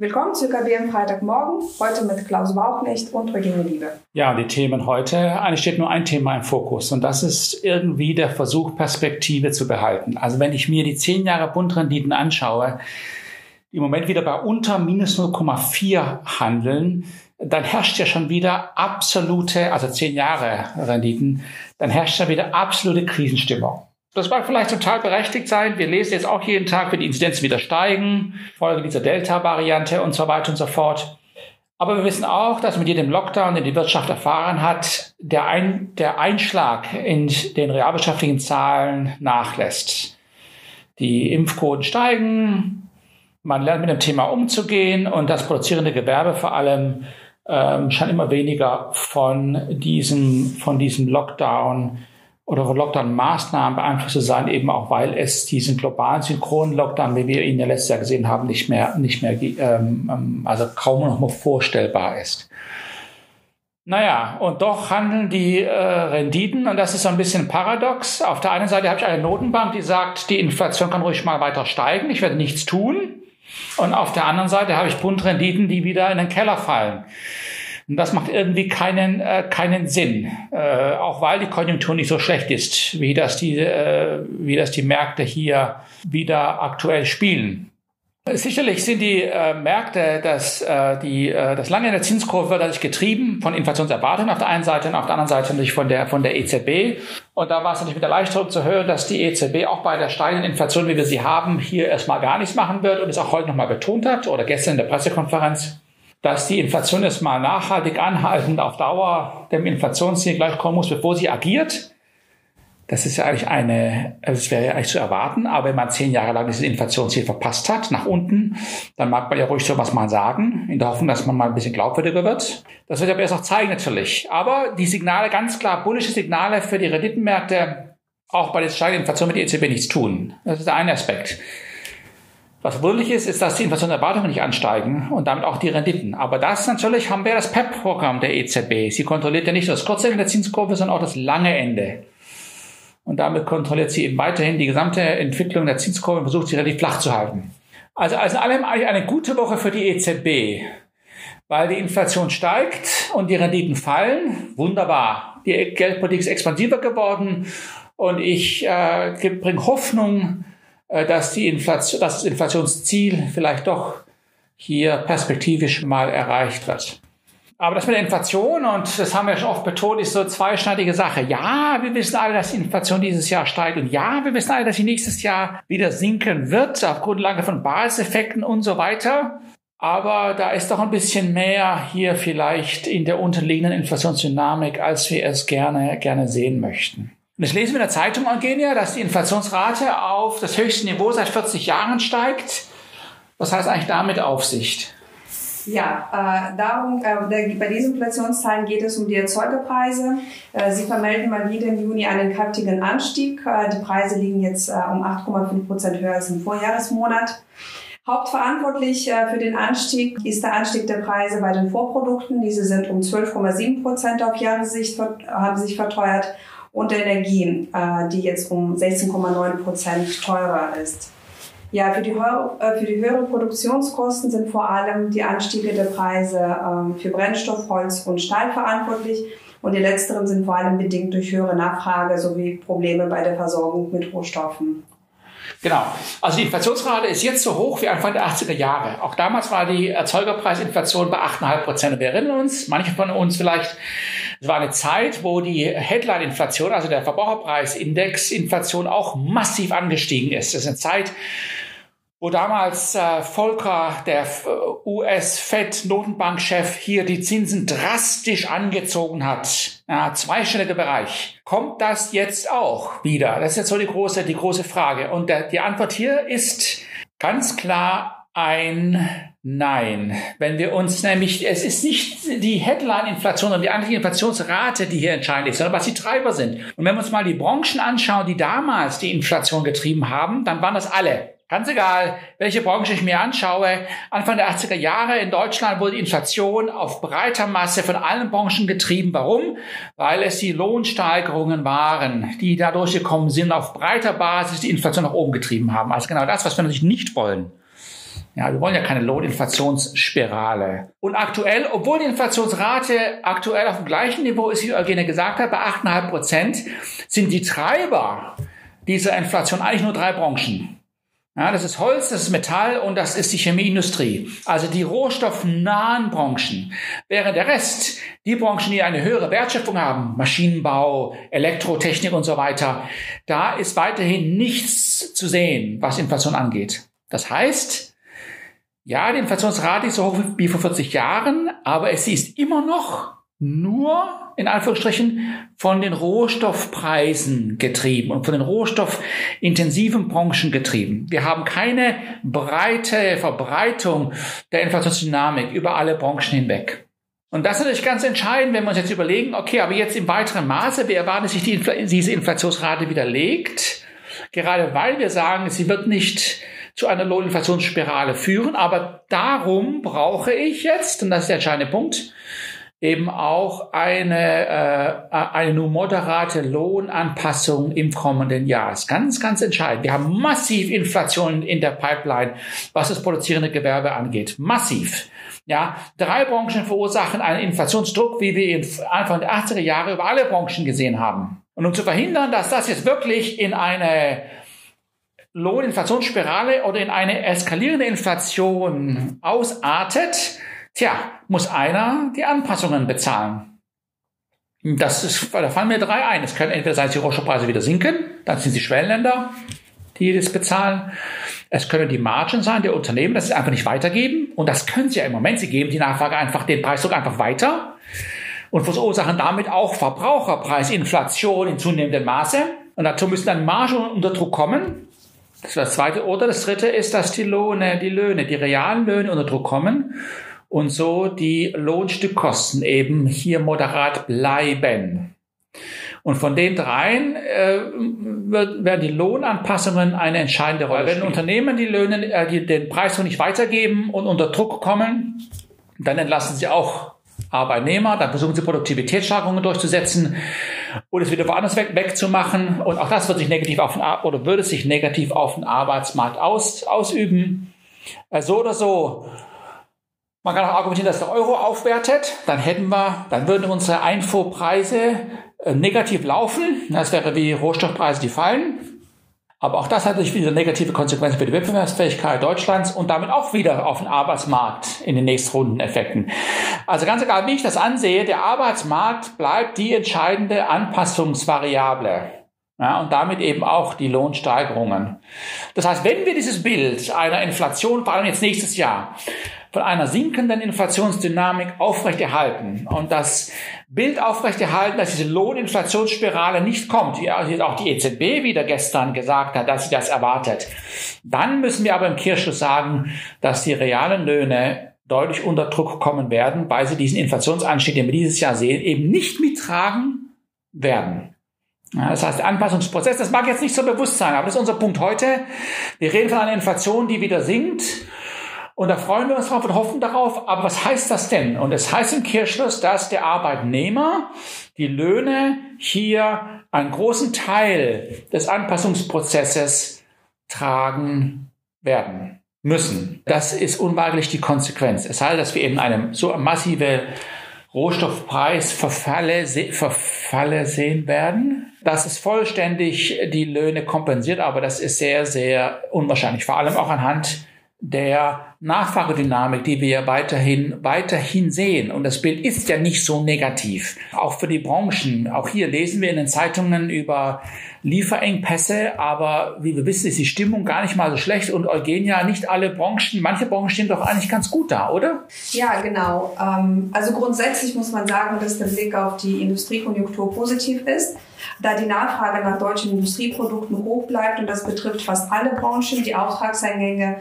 Willkommen zu IKB am Freitagmorgen, heute mit Klaus Bauknecht und Regine Liebe. Ja, die Themen heute, eigentlich steht nur ein Thema im Fokus und das ist irgendwie der Versuch, Perspektive zu behalten. Also wenn ich mir die 10 Jahre Bundrenditen anschaue, im Moment wieder bei unter minus 0,4 handeln, dann herrscht ja schon wieder absolute, also 10 Jahre Renditen, dann herrscht ja wieder absolute Krisenstimmung. Das mag vielleicht total berechtigt sein. Wir lesen jetzt auch jeden Tag, wie die Inzidenzen wieder steigen, Folge dieser Delta-Variante und so weiter und so fort. Aber wir wissen auch, dass mit jedem Lockdown, den die Wirtschaft erfahren hat, der, Ein der Einschlag in den realwirtschaftlichen Zahlen nachlässt. Die Impfquoten steigen, man lernt mit dem Thema umzugehen und das produzierende Gewerbe vor allem ähm, scheint immer weniger von diesem, von diesem Lockdown oder Lockdown-Maßnahmen beeinflusst zu sein, eben auch weil es diesen globalen synchronen Lockdown, wie wir ihn ja letztes Jahr gesehen haben, nicht mehr, nicht mehr, ähm, ähm, also kaum noch mal vorstellbar ist. Naja, und doch handeln die äh, Renditen, und das ist so ein bisschen paradox. Auf der einen Seite habe ich eine Notenbank, die sagt, die Inflation kann ruhig mal weiter steigen, ich werde nichts tun. Und auf der anderen Seite habe ich Bundrenditen, die wieder in den Keller fallen. Und das macht irgendwie keinen, äh, keinen Sinn, äh, auch weil die Konjunktur nicht so schlecht ist, wie das die, äh, wie das die Märkte hier wieder aktuell spielen. Sicherlich sind die äh, Märkte, dass äh, die, äh, das lange in der Zinskurve wird dadurch getrieben von Inflationserwartungen auf der einen Seite und auf der anderen Seite natürlich von der, von der EZB. Und da war es natürlich mit Erleichterung zu hören, dass die EZB auch bei der steigenden Inflation, wie wir sie haben, hier erstmal gar nichts machen wird und es auch heute nochmal betont hat oder gestern in der Pressekonferenz dass die Inflation jetzt mal nachhaltig anhaltend auf Dauer dem Inflationsziel gleichkommen muss, bevor sie agiert. Das ist ja eigentlich eine, also es wäre ja eigentlich zu erwarten, aber wenn man zehn Jahre lang dieses Inflationsziel verpasst hat, nach unten, dann mag man ja ruhig so was mal sagen, in der Hoffnung, dass man mal ein bisschen glaubwürdiger wird. Das wird aber erst auch zeigen natürlich. Aber die Signale, ganz klar bullische Signale für die Renditenmärkte, auch bei der steigenden Inflation mit der EZB nichts tun. Das ist der eine Aspekt. Was wunderlich ist, ist, dass die Inflationserwartungen nicht ansteigen und damit auch die Renditen. Aber das natürlich haben wir das PEP-Programm der EZB. Sie kontrolliert ja nicht nur das kurze Ende der Zinskurve, sondern auch das lange Ende. Und damit kontrolliert sie eben weiterhin die gesamte Entwicklung der Zinskurve und versucht sie relativ flach zu halten. Also, also allem eigentlich eine gute Woche für die EZB, weil die Inflation steigt und die Renditen fallen. Wunderbar. Die Geldpolitik ist expansiver geworden und ich äh, bringe Hoffnung, dass, die Inflation, dass das Inflationsziel vielleicht doch hier perspektivisch mal erreicht wird. Aber das mit der Inflation, und das haben wir schon oft betont, ist so eine zweischneidige Sache. Ja, wir wissen alle, dass die Inflation dieses Jahr steigt. Und ja, wir wissen alle, dass sie nächstes Jahr wieder sinken wird, auf Grundlage von Basiseffekten und so weiter. Aber da ist doch ein bisschen mehr hier vielleicht in der unterliegenden Inflationsdynamik, als wir es gerne, gerne sehen möchten. Und ich lese in der Zeitung, Eugenia, dass die Inflationsrate auf das höchste Niveau seit 40 Jahren steigt. Was heißt eigentlich damit Aufsicht? Ja, äh, darum, äh, bei diesen Inflationszahlen geht es um die Erzeugerpreise. Äh, Sie vermelden mal wieder im Juni einen kräftigen Anstieg. Äh, die Preise liegen jetzt äh, um 8,5 Prozent höher als im Vorjahresmonat. Hauptverantwortlich äh, für den Anstieg ist der Anstieg der Preise bei den Vorprodukten. Diese sind um 12,7 Prozent auf Jahressicht haben sich verteuert und der Energie, äh, die jetzt um 16,9 Prozent teurer ist. Ja, für die, äh, für die höheren Produktionskosten sind vor allem die Anstiege der Preise äh, für Brennstoff, Holz und Stahl verantwortlich. Und die letzteren sind vor allem bedingt durch höhere Nachfrage sowie Probleme bei der Versorgung mit Rohstoffen. Genau. Also die Inflationsrate ist jetzt so hoch wie Anfang der 80er Jahre. Auch damals war die Erzeugerpreisinflation bei 8,5 Prozent. Wir erinnern uns, manche von uns vielleicht, es war eine Zeit, wo die Headline-Inflation, also der Verbraucherpreisindex-Inflation auch massiv angestiegen ist. Das ist eine Zeit, wo damals äh, Volcker, der äh, US-Fed-Notenbankchef, hier die Zinsen drastisch angezogen hat. Ja, zweistelliger Bereich. Kommt das jetzt auch wieder? Das ist jetzt so die große, die große Frage. Und der, die Antwort hier ist ganz klar ein Nein. Wenn wir uns nämlich, es ist nicht die Headline-Inflation oder die eigentliche Inflationsrate, die hier entscheidend ist, sondern was die Treiber sind. Und wenn wir uns mal die Branchen anschauen, die damals die Inflation getrieben haben, dann waren das alle. Ganz egal, welche Branche ich mir anschaue. Anfang der 80er Jahre in Deutschland wurde die Inflation auf breiter Masse von allen Branchen getrieben. Warum? Weil es die Lohnsteigerungen waren, die dadurch gekommen sind, auf breiter Basis die Inflation nach oben getrieben haben. Also genau das, was wir natürlich nicht wollen. Ja, wir wollen ja keine Lohninflationsspirale. Und aktuell, obwohl die Inflationsrate aktuell auf dem gleichen Niveau ist, wie Eugene gesagt hat, bei 8,5 Prozent, sind die Treiber dieser Inflation eigentlich nur drei Branchen. Ja, das ist Holz, das ist Metall und das ist die Chemieindustrie. Also die rohstoffnahen Branchen. Während der Rest, die Branchen, die eine höhere Wertschöpfung haben, Maschinenbau, Elektrotechnik und so weiter, da ist weiterhin nichts zu sehen, was Inflation angeht. Das heißt, ja, die Inflationsrate ist so hoch wie vor 40 Jahren, aber es ist immer noch nur in Anführungsstrichen von den Rohstoffpreisen getrieben und von den rohstoffintensiven Branchen getrieben. Wir haben keine breite Verbreitung der Inflationsdynamik über alle Branchen hinweg. Und das ist natürlich ganz entscheidend, wenn wir uns jetzt überlegen, okay, aber jetzt im weiteren Maße, wie erwartet sich die Infl diese Inflationsrate widerlegt? Gerade weil wir sagen, sie wird nicht zu einer Lohninflationsspirale führen, aber darum brauche ich jetzt, und das ist der entscheidende Punkt, eben auch eine, äh, eine nur moderate Lohnanpassung im kommenden Jahr. Das ist ganz, ganz entscheidend. Wir haben massiv Inflation in der Pipeline, was das produzierende Gewerbe angeht. Massiv. Ja, drei Branchen verursachen einen Inflationsdruck, wie wir ihn Anfang der 80er Jahre über alle Branchen gesehen haben. Und um zu verhindern, dass das jetzt wirklich in eine Lohninflationsspirale oder in eine eskalierende Inflation ausartet, Tja, muss einer die Anpassungen bezahlen. Das ist, da fallen mir drei ein. Es können entweder sein, dass die Rohstoffpreise wieder sinken, dann sind die Schwellenländer, die das bezahlen. Es können die Margen sein der Unternehmen, dass sie einfach nicht weitergeben. Und das können sie ja im Moment. Sie geben die Nachfrage einfach, den Preisdruck einfach weiter und verursachen damit auch Verbraucherpreisinflation in zunehmendem Maße. Und dazu müssen dann Margen unter Druck kommen. Das ist das zweite. Oder das dritte ist, dass die Löhne, die Löhne, die realen Löhne unter Druck kommen und so die Lohnstückkosten eben hier moderat bleiben. Und von den dreien äh, wird, werden die Lohnanpassungen eine entscheidende Rolle. Wenn Unternehmen die Löhne, äh, die, den Preis noch nicht weitergeben und unter Druck kommen, dann entlassen sie auch Arbeitnehmer, dann versuchen sie Produktivitätssteigerungen durchzusetzen oder es wieder woanders weg, wegzumachen. Und auch das wird sich negativ auf den, oder würde sich negativ auf den Arbeitsmarkt aus, ausüben. Äh, so oder so man kann auch argumentieren, dass der Euro aufwertet. Dann hätten wir, dann würden unsere Einfuhrpreise äh, negativ laufen. Das wäre wie Rohstoffpreise, die fallen. Aber auch das hat natürlich wieder negative Konsequenzen für die Wettbewerbsfähigkeit Deutschlands und damit auch wieder auf den Arbeitsmarkt in den nächsten Rundeneffekten. Also ganz egal, wie ich das ansehe, der Arbeitsmarkt bleibt die entscheidende Anpassungsvariable. Ja, und damit eben auch die Lohnsteigerungen. Das heißt, wenn wir dieses Bild einer Inflation, vor allem jetzt nächstes Jahr, von einer sinkenden Inflationsdynamik aufrechterhalten und das Bild aufrechterhalten, dass diese Lohninflationsspirale nicht kommt, wie auch die EZB wieder gestern gesagt hat, dass sie das erwartet, dann müssen wir aber im Kirchschluss sagen, dass die realen Löhne deutlich unter Druck kommen werden, weil sie diesen Inflationsanstieg, den wir dieses Jahr sehen, eben nicht mittragen werden. Das heißt, der Anpassungsprozess, das mag jetzt nicht so bewusst sein, aber das ist unser Punkt heute. Wir reden von einer Inflation, die wieder sinkt. Und da freuen wir uns drauf und hoffen darauf. Aber was heißt das denn? Und es heißt im Kirchschluss, dass der Arbeitnehmer die Löhne hier einen großen Teil des Anpassungsprozesses tragen werden müssen. Das ist unweigerlich die Konsequenz. Es heißt, dass wir eben eine so massive Rohstoffpreisverfalle Verfalle sehen werden, dass es vollständig die Löhne kompensiert, aber das ist sehr, sehr unwahrscheinlich, vor allem auch anhand der Nachfragedynamik, die wir weiterhin, weiterhin sehen. Und das Bild ist ja nicht so negativ. Auch für die Branchen. Auch hier lesen wir in den Zeitungen über Lieferengpässe, aber wie wir wissen, ist die Stimmung gar nicht mal so schlecht und Eugenia, nicht alle Branchen, manche Branchen stehen doch eigentlich ganz gut da, oder? Ja, genau. Ähm, also grundsätzlich muss man sagen, dass der Blick auf die Industriekonjunktur positiv ist da die Nachfrage nach deutschen Industrieprodukten hoch bleibt und das betrifft fast alle Branchen. Die Auftragseingänge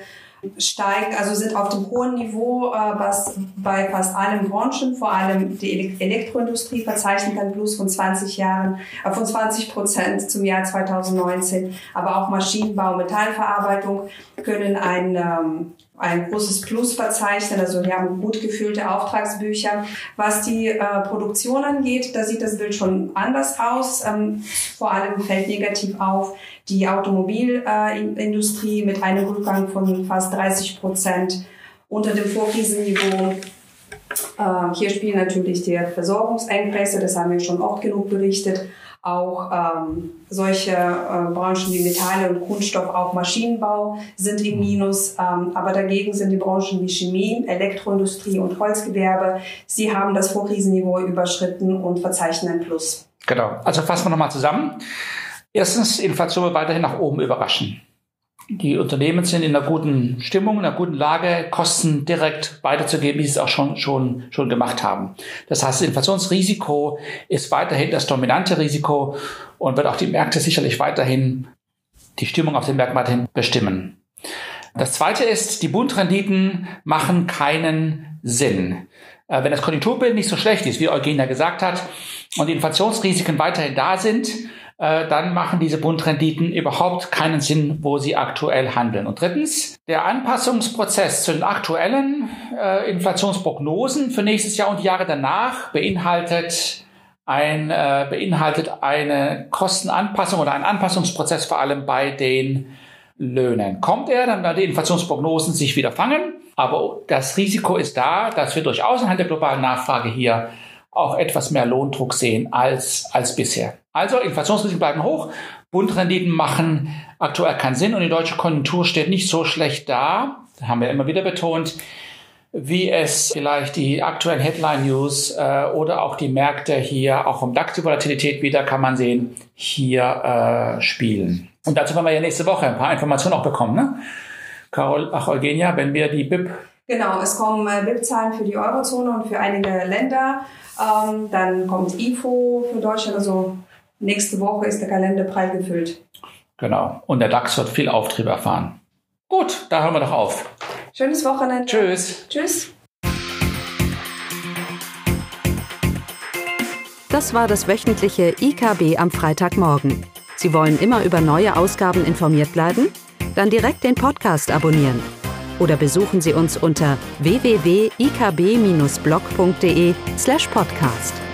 steigen, also sind auf dem hohen Niveau, äh, was bei fast allen Branchen, vor allem die Elektroindustrie verzeichnet ein Plus von 20 Jahren, äh, von 20 Prozent zum Jahr 2019. Aber auch Maschinenbau, Metallverarbeitung können ein ähm, ein großes Plus verzeichnen. Also wir haben gut gefüllte Auftragsbücher. Was die äh, Produktion angeht, da sieht das Bild schon anders aus. Ähm, vor allem fällt negativ auf die Automobilindustrie äh, mit einem Rückgang von fast 30 Prozent unter dem Vorkrisenniveau. Äh, hier spielen natürlich die Versorgungsengpässe, das haben wir schon oft genug berichtet auch ähm, solche äh, Branchen wie Metalle und Kunststoff, auch Maschinenbau sind im Minus. Ähm, aber dagegen sind die Branchen wie Chemie, Elektroindustrie und Holzgewerbe. Sie haben das Vorkrisenniveau überschritten und verzeichnen ein Plus. Genau. Also fassen wir nochmal zusammen. Erstens, Inflation wird weiterhin nach oben überraschen. Die Unternehmen sind in einer guten Stimmung, in einer guten Lage, Kosten direkt weiterzugeben, wie sie es auch schon, schon, schon gemacht haben. Das heißt, das Inflationsrisiko ist weiterhin das dominante Risiko und wird auch die Märkte sicherlich weiterhin, die Stimmung auf den Märkten weiterhin bestimmen. Das zweite ist, die Bundrenditen machen keinen Sinn. Äh, wenn das Konjunkturbild nicht so schlecht ist, wie Eugenia gesagt hat, und die Inflationsrisiken weiterhin da sind, äh, dann machen diese Bundrenditen überhaupt keinen Sinn, wo sie aktuell handeln. Und drittens, der Anpassungsprozess zu den aktuellen äh, Inflationsprognosen für nächstes Jahr und die Jahre danach beinhaltet ein, äh, beinhaltet eine Kostenanpassung oder einen Anpassungsprozess vor allem bei den Löhnen. Kommt er, dann werden die Inflationsprognosen sich wieder fangen, aber das Risiko ist da, dass wir durch Außenhandel der globalen Nachfrage hier auch etwas mehr Lohndruck sehen als, als bisher. Also Inflationsrisiken bleiben hoch, Bundrenditen machen aktuell keinen Sinn und die deutsche Konjunktur steht nicht so schlecht da, das haben wir immer wieder betont, wie es vielleicht die aktuellen Headline-News äh, oder auch die Märkte hier, auch um DAX-Volatilität wieder, kann man sehen, hier äh, spielen. Und dazu werden wir ja nächste Woche ein paar Informationen auch bekommen. Ne? Carol, ach Eugenia, wenn wir die BIP Genau, es kommen äh, BIP-Zahlen für die Eurozone und für einige Länder. Ähm, dann kommt IFO für Deutschland. Also nächste Woche ist der Kalender prall gefüllt. Genau. Und der DAX wird viel Auftrieb erfahren. Gut, da hören wir doch auf. Schönes Wochenende. Tschüss. Tschüss. Das war das wöchentliche IKB am Freitagmorgen. Sie wollen immer über neue Ausgaben informiert bleiben? Dann direkt den Podcast abonnieren oder besuchen Sie uns unter www.ikb-blog.de/podcast.